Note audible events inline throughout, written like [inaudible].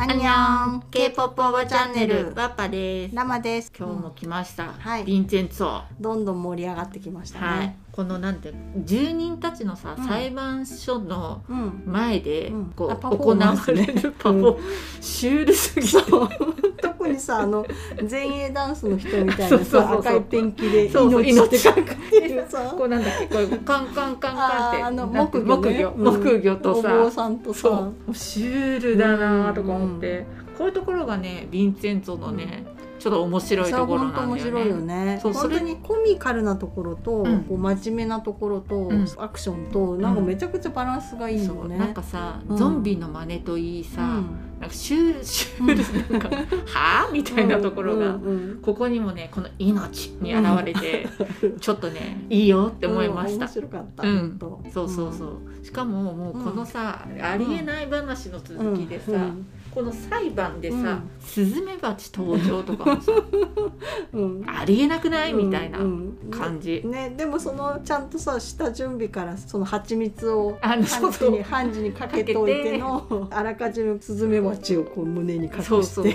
アンニョン K-POP おばチャンネル。ワッパです。ラマです。今日も来ました、はい。ヴィンチェンツォどんどん盛り上がってきましたね、はい。このなんて住人たちのさ、うん。裁判所のうん。前でうん。こう、あパフォ行わーマンスね。れるパフォー、シュールすぎて特にさあの前衛ダンスの人みたいなさ [laughs] 赤いペンキで命って書かれてるさ。こうなんだっけこうカンカンカンカンって。あの木魚ね。木魚とお坊ささんとさ。シュールだなとか思って、こういうところがねヴィンチェンツォのね、ちょっと面白いところなんだよね。本当面白いよねそう本当にコミカルなところと、うん。こう真面目なところと、ん。アクションとなんかめちゃくちゃバランスがいいのね、なんかさ、うん。ゾンビの真似といいさ、うんなんかシュールシュールなんかはあみたいなところが、ここにもねこの命に現れて、ちょっとねいいよって思いました。うん面。白かった、うん。本当。そうそうそう、しかももうこのさ、ありえない話の続きでさ、うんこの裁判でさ、うん。スズメバチ登場とかもさ [laughs] うん。ありえなくないみたいなうん感じ、ねでもそのちゃんとさ下準備からその蜂蜜をあのそうそう。ハンジにハンジにかけておいてのあらかじめスズメバチをこう胸に隠して。そうそう。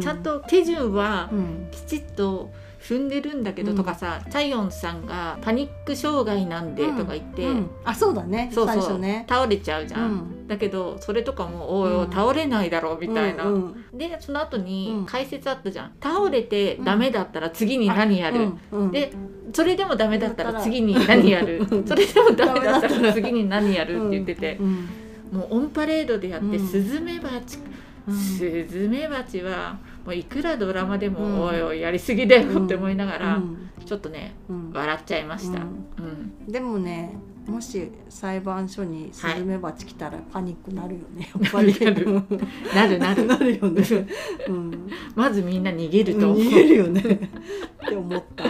ちゃんと手順はうん。きちっと踏んでるんだけど、うんとかさチャヨンさんがパニック障害なんでとか言って、うん。あそうだね。そうそう。ね。倒れちゃうじゃん、うん。だけどそれとかも「おいおいうん。倒れないだろ」みたいな、うんうん。でその後にうん。解説あったじゃん、倒れてダメだったら次に何やる、うん。うん。でそれでもダメだったらら。次に何やる。うん。[laughs] それでもダメだったらら。次に何やるって言ってて、うん。もうオンパレードでやって、うん。スズメバチ。うん。スズメバチはもういくらドラマでも、うん。おいおいやりすぎだよって思いながら、うん。ちょっとねうん。笑っちゃいました、ううん。んでもねもし裁判所にスズメバチ来たらパニックなるよね、[laughs] やっぱり。なる。なるなる。[laughs] よね、[laughs] うん、まずみんな逃げると。思う逃げるよね。って思った、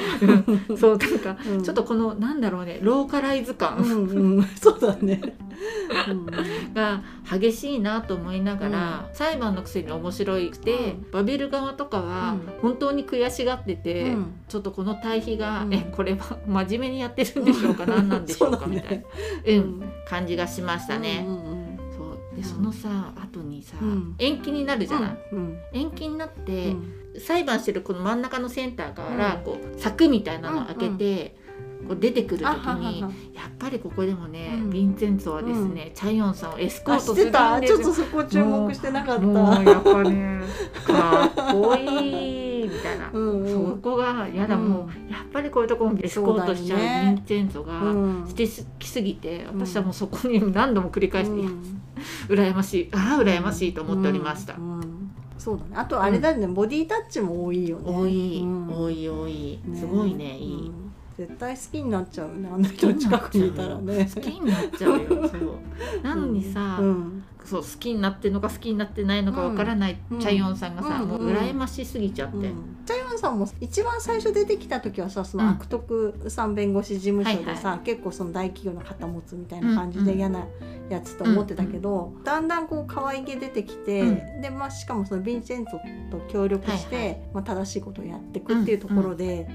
そうなんか、うん。ちょっとこのなんだろうねローカライズ感。うんうん、そうだね、うん。が激しいなと思いながら、裁判のくせに面白くて、うん。バビル側とかはうん。本当に悔しがってて、うん。ちょっとこの対比が、うん。えこれは [laughs] 真面目にやってるんでしょうか、何なんでしょうか？ねみたいな、うん。感じがしましたね。うんうんそう。でそのさ後にさ、うん。延期になるじゃない、うん。延期になっうて、ん。裁判してるこの真ん中のセンターから、うん。こう柵みたいなの開けて、こう出てくる時にはやっぱりここでもね、うん。ヴィンセンツォはですね、チャヨンさんをエスコーあトするんしてたですよちょっとそこ注目してなかった。やっぱねかっこいいみたいな、そこがやだ、うん。もうやっぱりこういうところにエスコートしちゃうヴィンセンツォがうん。してきすぎて、うん。私はもうそこに何度も繰り返して、羨ましい。ああ羨ましいと思っておりました、そうだね。あとあれだよね、ボディタッチも多いよね。多い、うん。多い多い。ね。すごいねいい、うん絶対好きになっちゃうね。あの人近くにいたらね。好きになっちゃうよそう。なのにさ、うん。そう好きになってるのか好きになってないのかわからない、うんチャイヨンさんがさ、うん。もう羨ましすぎちゃって、うん。チャイヨンさんも一番最初出てきた時はさその悪徳さん弁護士事務所でさ、はい結構その大企業の肩持つみたいな感じで嫌なやつと思ってたけど、だんだんこう可愛げ出てきて、うん。でまあしかもそのヴィンセントと協力して、はいはまあ、正しいことをやっていくっていうところで。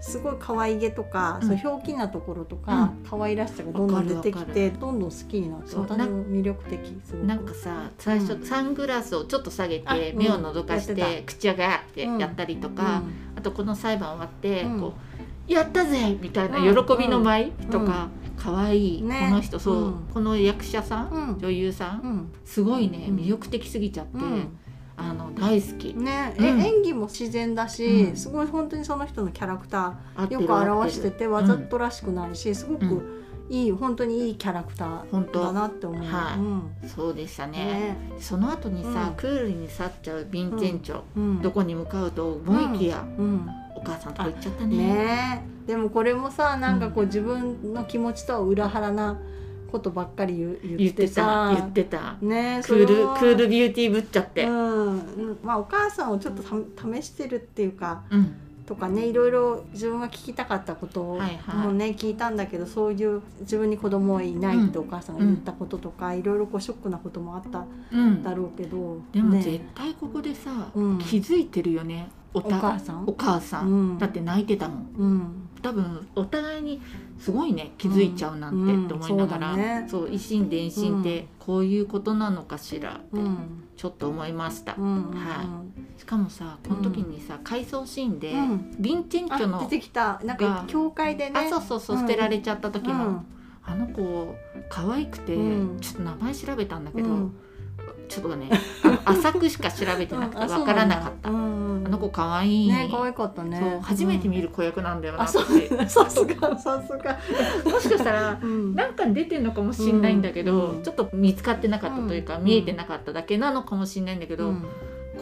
すごい可愛げとか、うん。そうひょうきなところとか、可愛らしさがどんどん出てきてどんどん好きになって私も魅力的？なんかさ最初、うんサングラスをちょっと下げて目を覗かして、て口をガーってやったりとか、あとこの裁判終わって、うん。こうやったぜみたいなうん。喜びの舞とか、可愛いね。この人そう、うん。この役者さん、うん。女優さん、うん。すごいねうん。魅力的すぎちゃって、うんあの大好き。ね、うん。え演技も自然だし、うん。すごい本当にその人のキャラクターよく表しててわざとらしくないし、すごうくいい本当にいいキャラクタ本当ーだなって思う。はいうん。そうでしたね。ね。その後にさ、うん。クールに去っちゃうヴィンチェンチョ、うん、どこに向かうと思いきや、うん。お母さんとこ行っちゃったね。ねでもこれもさなんかこう自分の気持ちとは裏腹なことばっかり言っててた。さ言ってた。ねクールクールビューティーぶっちゃって、ううん。ん、まあお母さんをちょっとた試してるっていうかとかねいろいろ自分が聞きたかったこともはいはい。ね、聞いたんだけどそういう自分に子供はいないってお母さんが言ったこととか、いろいろこうショックなこともあったうん。だろうけど、でもね。絶対ここでさ、うん。気づいてるよねおお母さん？お母さん、うん。だって泣いてたもん。うん多分お互いにすごいね気づいちゃうなんてって思いながら、うんうんそうだね。そう一心伝心ってこういうことなのかしらってうん。ちょっと思いました、はしかもさこの時にさ回想シーンで、うん。ヴィンチェンチョのあ出てきた。なんがか教会でね。あそうそうそう、うん捨てられちゃった時の、うん。あの子可愛くて、うん。ちょっと名前調べたんだけど、うん。ちょっとね浅くしか調べてなくてわからなかった、あの子可愛い。ね可愛かったね。そう初めて見るる子役なんだよなあって、そう。[laughs] さすがさすが。もしかしたらうん。なんか出てんのかもしれないんだけど、うん。ちょっと見つかってなかったというか、うん。見えてなかっただけなのかもしれないんだけど、うん。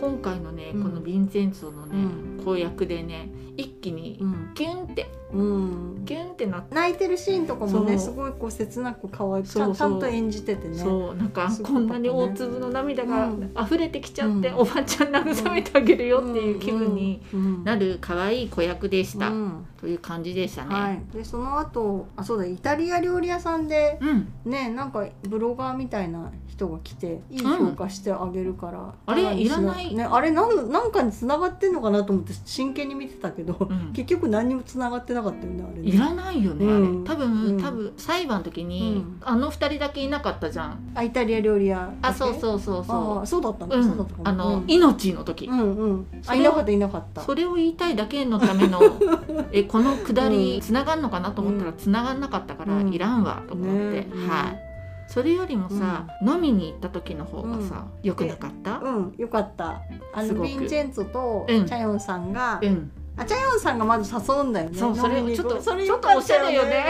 今回のね、うんこのヴィンセンツォのね、う公約でね一気にうん。キュンって。うん。キュンってなって、泣いてるシーンとかもねすごいこう切なく可愛くちゃんちゃんと演じててね。そう。なんかこんなに大粒の涙がうん。溢れてきちゃって、うん。おばちゃん慰めてあげるよっていう気分になるる可愛い子役でした、うん。という感じでしたね。はい、でその後あそうだイタリア料理屋さんでうん、ねなんかブロガーみたいな人が来ていい評価してあげるから、あれいらない。ねあれなんなんかに繋がってんのかなと思って真剣に見てたけど、うん結局何にも繋がってなかったよねあれね。いらないよね、うん。多分、うん。多分裁判の時に、うん。あの二人だけいなかったじゃん。あイタリア料理屋あそうそうそうあそあそうだったんだ、う、うそうだったあの、うん。命の時、うんうん。あいなかったいなかった。それを言いたいだけのための [laughs] えこのくだりつながんのかなと思ったらつながんなかったから、うん。いらんわと思って、はい。それよりもさ、飲みに行った時の方がさ、良くなかった？うん。よかった。あのヴィンチェンツォとうん。チャヨンさんが、うんあチャヨンさんがまず誘うんだよね。そうそれちょっとそれちょっとおしゃれよね。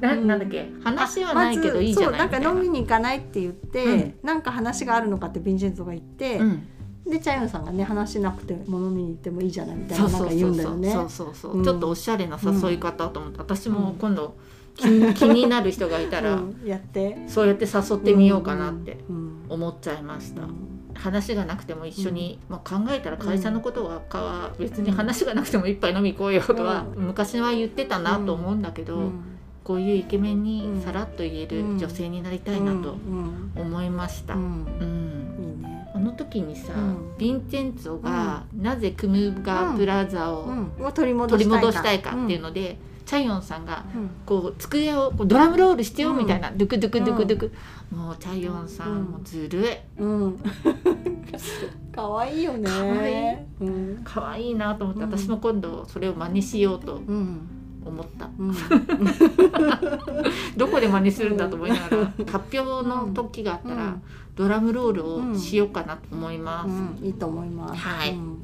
なうんなんだっけ？話はないけどいいじゃないまずそうな。んか飲みにに行かないって言って、うん。なんか話があるのかってヴィンチェンツォが言って、うん、でチャヨンさんがね話なくても飲みに行ってもいいじゃないみたいななんか言うんだよね。そうそうそう、う。ん。ちょっとおしゃれな誘い方と思って、私も今度気に気になる人がいたら、[laughs] うん。やって。そうやって誘ってみようかなってうん。思っちゃいました、うん話がなくても一緒に、まあ、考えたら会社のことはかは別に話がなくても一杯飲み行こうよとは、う昔は言ってたなと思うんだけど、うん。こういうイケメンにうんさらっと言えるうん。女性になりたいなとうん。思いました。あの時にさ、うん。ヴィンチェンツォがなぜクムガプラザをうん、を取り戻したいかっていうので、チャイヨンさんがうん。こう机をこうドラムロールしてようんみたいな、ドゥクドゥクドゥクドゥク、もうチャイヨンさん、うんもうずるい。うん。[laughs] 可愛いよね。可愛いうん。可愛いなと思って、うん。私も今度それを真似しようとうん。思った。うん。[laughs] どこで真似するんだと思いながら発表の時があったら、ドラムロールをしようかなと思います、うん、いいと思います。はい。うん。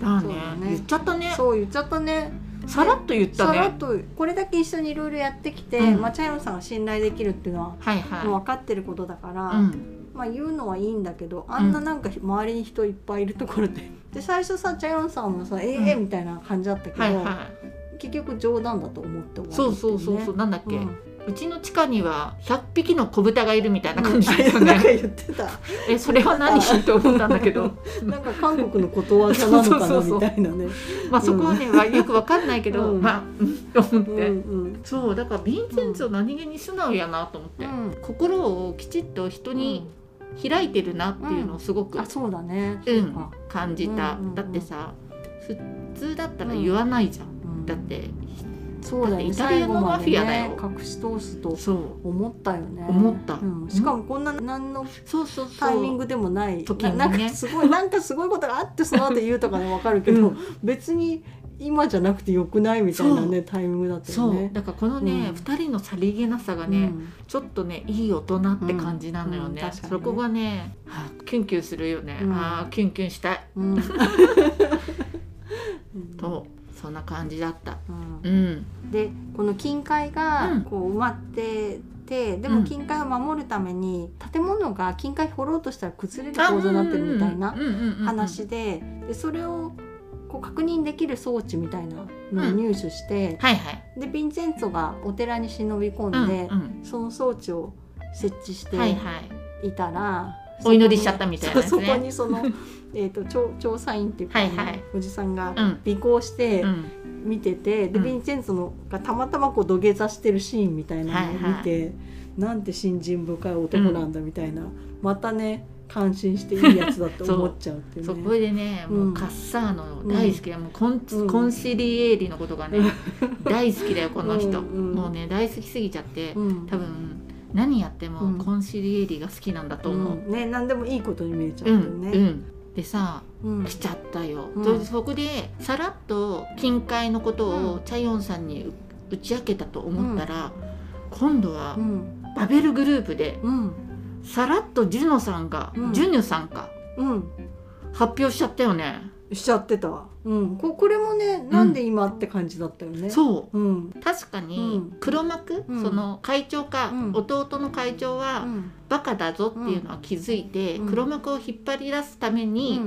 だね。ね。言っちゃったね。そう言っちゃったね。さらっと言ったね。さらっとこれだけ一緒にいろいろやってきて、うん。まあチャイヨンさんが信頼できるっていうのははいはい、もう分かってることだから、うん。まあ言うのはいいんだけど、あんななんか周りに人いっぱいいるところで、で最初さチャイヨンさんもさええうんみたいな感じだったけど、はいはい。結局冗談だと思って終わるっていそうそうそうそう、ねなんだっけ、ううんちの地下には100匹の子豚がいるみたいな感じだようん言ってた。えそれは何？と思ったんだけど。なんか韓国のことわざなのかな？みたいなね。まあそこはね、はよくわかんないけど、うん。まあうんと思って、うんうん。そうだからヴィンセンツォ何気に素直やなと思って、うん。心をきちっと人に開いてるなっていうのをすごく、あそうだね。うん感じた、うんうんうんだってさ普通だったら言わないじゃん、うん。だってそうだイタリアのマフィアだよ。隠し通すとそう。思ったよね。思った。うん。しかもこんな何のそうそうタイミングでもない。時にね。ななんかすごいなんかすごいことがあってその後言うとかねわかるけど、うん。別に今じゃなくてよくないみたいなねタイミングだったよね。だからこのね、うん。二人のさりげなさがね、ちょっとねいい大人って感じなのよね,、うん。ね。そこがね、はあ、キュンキュンするよね、うん。ああキュンキュンしたい。うん。[laughs] [laughs] うん。とそんな感じだった。うん。うん。でこの金塊がうん。こう埋まってて、でも金塊を守るために建物が金塊掘ろうとしたら崩れる構造になってるみたいな話ででそれをこう確認できる装置みたいなのを入手して、はいはい。でヴィンチェンツォがお寺に忍び込んで、その装置を設置してはいはい。いたら、お祈りしちゃったみたいなね。そこにそのえーと調調査員っていうか、はいはい。おじさんがうん。尾行して、うん見ててで、うん。ヴィンチェンツォのがたまたまこう土下座してるシーンみたいなのを見て、なんて信心深い男なんだみたいな、またね感心していいやつだって思っちゃうっていうね。そう。これでね、もうカッサーノ大好きだ、もうコン,、コンシリエーリのことがね、大好きだよこの人、もうね大好きすぎちゃって、多分何やってもコンシリエーリが好きなんだと思う、ね何でもいいことに見えちゃうよね、うん。でさ、来ちゃったよ、そこでさらっと近海のことをチャヨンさんに打ち明けたと思ったら、今度はバベルグループで、さらっとジュノさんが、ジュニュさんか、発表しちゃったよね。しちゃってた、うん、ここれもねなんで今って感じだったよね、そう、うん、確かに黒幕、うん、その会長か、うん、弟の会長は、うん、バカだぞっていうのは気づいて、黒幕を引っ張り出すために、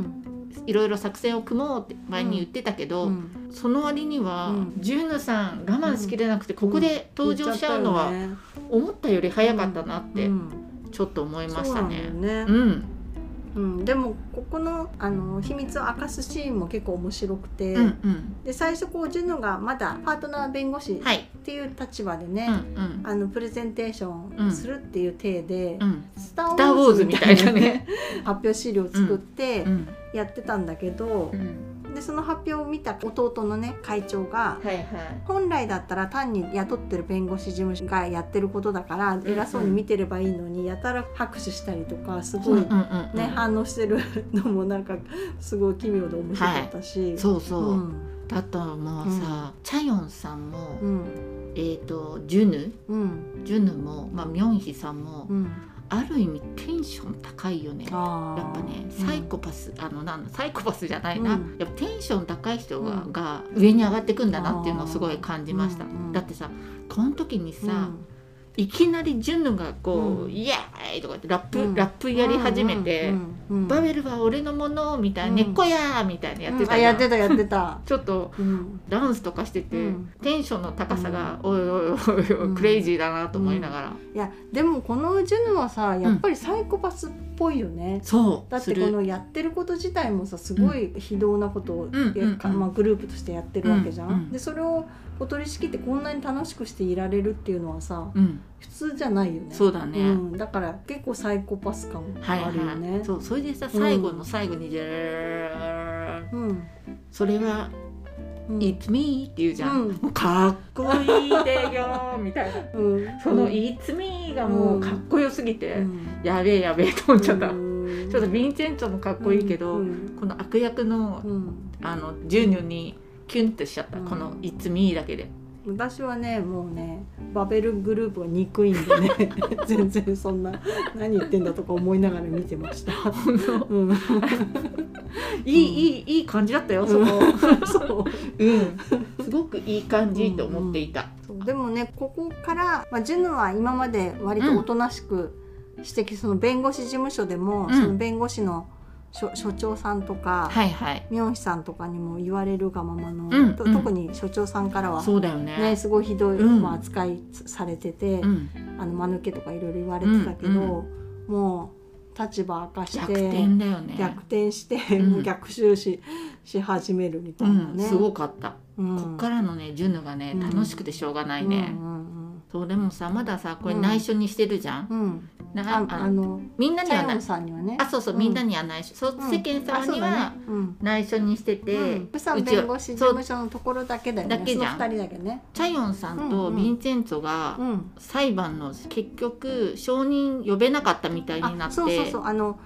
いろいろ作戦を組もうって前に言ってたけど、その割には、ジューヌさん我慢しきれなくてここで登場しちゃうのは思ったより早かったなってちょっと思いましたね。うんうん、でもここのあの秘密を明かすシーンも結構面白くて、うんうん、で最初こうジュノがまだパートナー弁護士っていう立場でね、はいあのプレゼンテーションするっていう体で、うん、スター・ウォーズみたいなね [laughs] 発表資料を作ってやってたんだけど。うんでその発表を見た弟のね会長が、はいはい、本来だったら単に雇ってる弁護士事務所がやってることだから偉そうに見てればいいのに、やたら拍手したりとかすごいね、反応してるのもなんかすごい奇妙で面白かったし、はい、そうそう、うん、だともうさ、うん、チャヨンさんも、うん、えっ、ー、とジュヌ、うん、ジュヌも、まあ、ミョンヒさんも、うんある意味テンション高いよね。やっぱねサイコパス、うん、あのなんサイコパスじゃないな、うん、やっぱテンション高い人がうん、が上に上がってくんだなっていうのをすごい感じました、だってさこの時にさ、いきなりジュヌがこう「うん、イエーイ!」とかってラップ、うん、ラップやり始めて「うん、バベルは俺のもの」みたいな「根っこや!」みたいなやってた、やってたやってた。ちょっとダンスとかしてて、テンションの高さが、おいおいおいおいクレイジーだなと思いながら、いやでもこのジュヌはさやっぱりサイコパスっぽいよね、そう。だってこのやってること自体もさすごい非道なことを、まあ、グループとしてやってるわけじゃん、でそれをお取り仕切ってこんなに楽しくしていられるっていうのはさ、うん、普通じゃないよね。そうだね、うん、だから結構サイコパス感あるよね、はい。はい、そうそれでさ最後の最後にじゃー、うん、それは「It's me」って言うじゃん、うん、かっこいいでよみたいな、うん、その「It's me」がもうかっこよすぎて、うん、やべえやべえと思っちゃった、ちょっとヴィンチェンツォもかっこいいけど、この悪役の,、あのジュニョにキュンってしちゃった、この「It's me」だけで。私はねもうねバベルグループが憎いんでね。[laughs] 全然そんな何言ってんだとか思いながら見てました。うん、いい、いいいい感じだったよそこ。[laughs] そう、うん、すごくいい感じと思っていた。うん。う。ん、でもねここから、まあ、ジュヌは今まで割とおとなしくしてき、その弁護士事務所でも、その弁護士の所所長さんとか、はいはい、ミョンヒさんとかにも言われるがままの、うん、特に所長さんからはそうだよね、ね、すごいひどい、うん、まあ、扱いされてて、うん、あの間抜けとかいろいろ言われてたけど、うんうん、もう立場明かして逆転だよね。逆転して、もう逆襲しし始めるみたいなね、すごかった、こっからのねジュヌがね楽しくてしょうがないね、そうでもさまださこれ内緒にしてるじゃん、うん、なああのみんなにはない。さんにはね。あそうそう、みんなには内緒そう世間様には内緒にしてて、うん、さん弁護士事務所のところだけだよね。だけじゃん。人だけね。チャヨンさんとヴィンチェンツォが裁判の結局証人呼べなかったみたいになって。そうそうそう。あの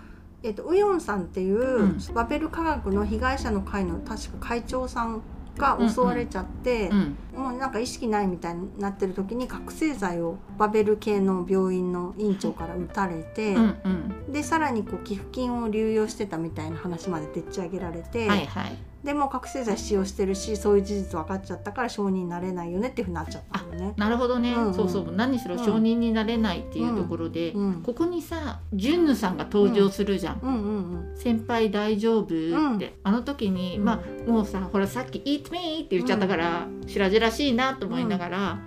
えっと、ウヨンさんっていう、うん、バベル科学の被害者の会の確か会長さんが襲われちゃって、もうなんか意識ないみたいになってる時に覚醒剤をバベル系の病院の院長から撃たれて、うんうん、でさらにこう寄付金を流用してたみたいな話まででっち上げられて、はいはい、でも覚醒剤使用してるしそういう事実分かっちゃったから承認になれないよねっていうふうになっちゃったのね。なるほどね、うんうん、そうそう。何しろ承認になれないっていうところで、うんうん、ここにさジュンヌさんが登場するじゃん。うんうんうん、先輩大丈夫って、あの時に、まあもうさほらさっき「Eat me!」って言っちゃったから、白々しいなと思いながら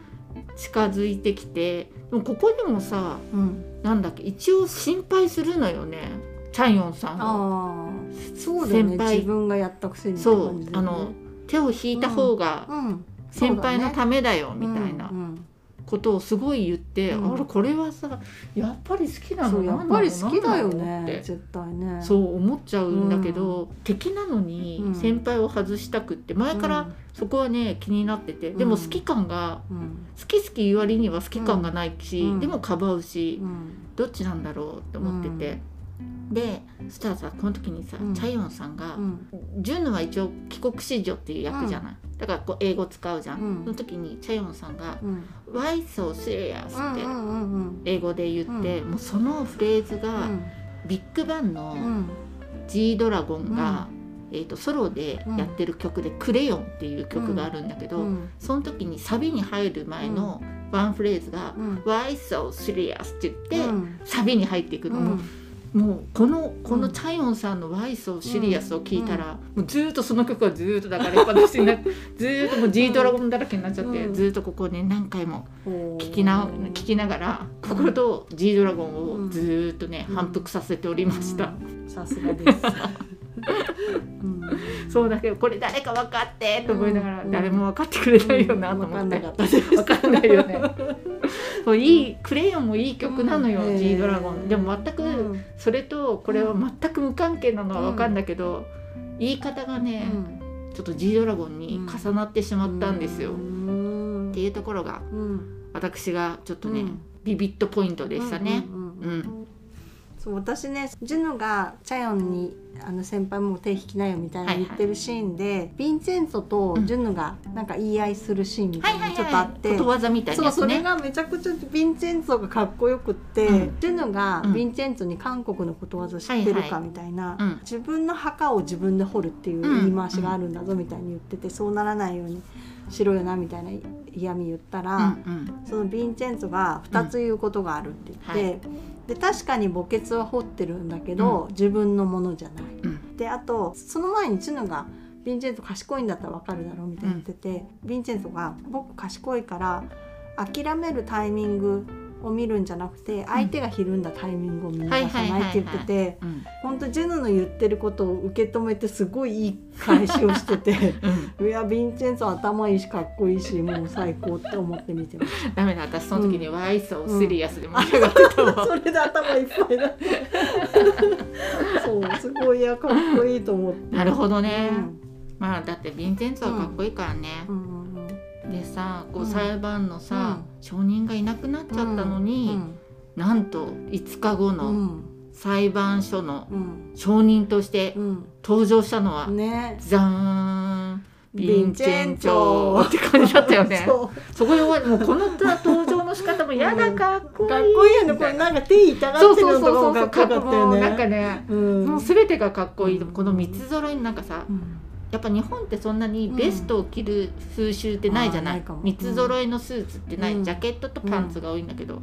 近づいてきてでもここにもさ、うん、なんだっけ一応心配するのよね。チャンヨンさんあそうだね自分がやったくせに、そうあの手を引いた方が先輩のためだよ、みたいな、ことをすごい言って、うん、あれこれはさやっぱり好きなのやっぱり好きだよね絶対ね。そう思っちゃうんだけど、うん、敵なのに先輩を外したくって前からそこはね気になっててでも好き感が、好き好き言う割には好き感がないし、でもかばうし、どっちなんだろうって思ってて。でそしたらさこの時にさ、うん、チャヨンさんが、うん、ジュンヌは一応帰国子女っていう役じゃない、うん、だからこう英語使うじゃん、うん、その時にチャヨンさんが「Why so serious?」って英語で言って、もうそのフレーズが、ビッグバンの G ドラゴンが、えーと、ソロでやってる曲で「クレヨン」っていう曲があるんだけど、その時にサビに入る前のワンフレーズが「Why so serious?」って言って、サビに入っていくのも。もうこのこのチャイオンさんの「ワイソシリアス」を聞いたら、もうずっとその曲はずっとだからやっぱ私にな [laughs] ずっともう G ドラゴンだらけになっちゃって、ずっとここね何回も聞きな聞きながらここと G ドラゴンをずっとね、反復させておりました。さすがです。[laughs] そうだけどこれ誰か分かってと思いながら、誰も分かってくれないよなと思って、分かんないよねそういいクレヨンもいい曲なのよ、G ドラゴンでも全くそれとこれは全く無関係なのは分かんだけど、言い方がね、ちょっと G ドラゴンに重なってしまったんですよ、っていうところが、私がちょっとね、ビビットポイントでしたね。うんそう私ねジュノがチャヨンにあの先輩も手引きなよみたいな言ってるシーンで、はいはい、ヴィンチェンツォとジュヌがなんか言い合いするシーンみたいなちょっとあって、ことわざみたいな、ね、そうそれがめちゃくちゃヴィンチェンツォがかっこよくって、うん、ジュヌがヴィンチェンツォに韓国のことわざ知ってるかみたいな、はいはい、自分の墓を自分で掘るっていう言い回しがあるんだぞみたいに言ってて、そうならないようにしろよなみたいな嫌味言ったら、うんうん、そのヴィンチェンツォが2つ言うことがあるって言って。はい。で確かに墓穴は掘ってるんだけど、うん、自分のものじゃない。うん、であとその前にチヌが「ヴィンチェンツォ賢いんだったら分かるだろ」うみたいに言ってて、ヴィンチェンツォが「僕賢いから諦めるタイミングを見るんじゃなくて相手がひるんだタイミングを見逃さないって言ってて本当ジェヌの言ってることを受け止めてすごいいい返しをしてて、[laughs] うん、いやヴィンチェンツォ頭いいしかっこいいしもう最高って思って見てました。ダメだ私その時にワイソースリアスで盛り上がってたわ、それで頭いっぱいだ。[laughs] そうすごいやかっこいいと思って。なるほどね、うん、まあだってヴィンチェンツォはかっこいいからね、うんでさこう裁判のさ、証人がいなくなっちゃったのに、なんと5日後の裁判所の証人として登場したのは、ね、ザーンヴィンチェンチョって感じだったよね。そこでもうこの登場の仕方もやだかっこいい。かっこいいよね。これなんか手痛がってるのとかもかっこよかったよね。なんかね、うん、もうすべてがかっこいい。この三つ揃いになんかさ、うん、やっぱ日本ってそんなにベストを着る風習ってないじゃない、うん、三つ揃いのスーツってない、うん、ジャケットとパンツが多いんだけど、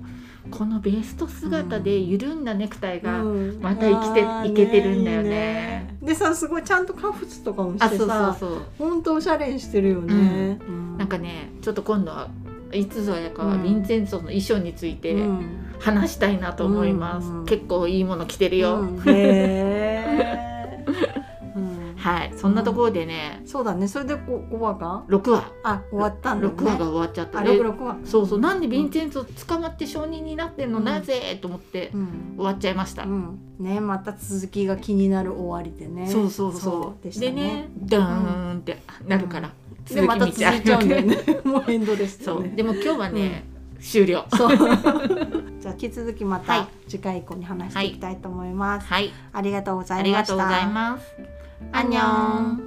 このベスト姿で緩んだネクタイがまた生きて、いけてるんだよね。でさすごいちゃんとカフスとかもしてさ本当おしゃれにしてるよね。なんかねちょっと今度はいつぞやかはヴィンセンツォの衣装について話したいなと思います。結構いいもの着てるよ。へ [laughs] はい。そんなところでね、うん、そうだね。それで5話が6話。あ終わったんだ、ね、6話が終わっちゃった。あ6話。そうそう。なんでヴィンチェンツォ捕まって証人になってんの、うん、なぜ？と思って終わっちゃいました、うん、ねまた続きが気になる終わりでね。そうそうそう。で、ね,、ねダーンってなるから、でまた続いちゃうんだよね。[laughs] もうエンドです、ね、そう。でも今日はね、終了。[laughs] じゃあ引き続きまた次回以降に話していきたいと思います。はい。ありがとうございました。ありがとうございます。 안녕.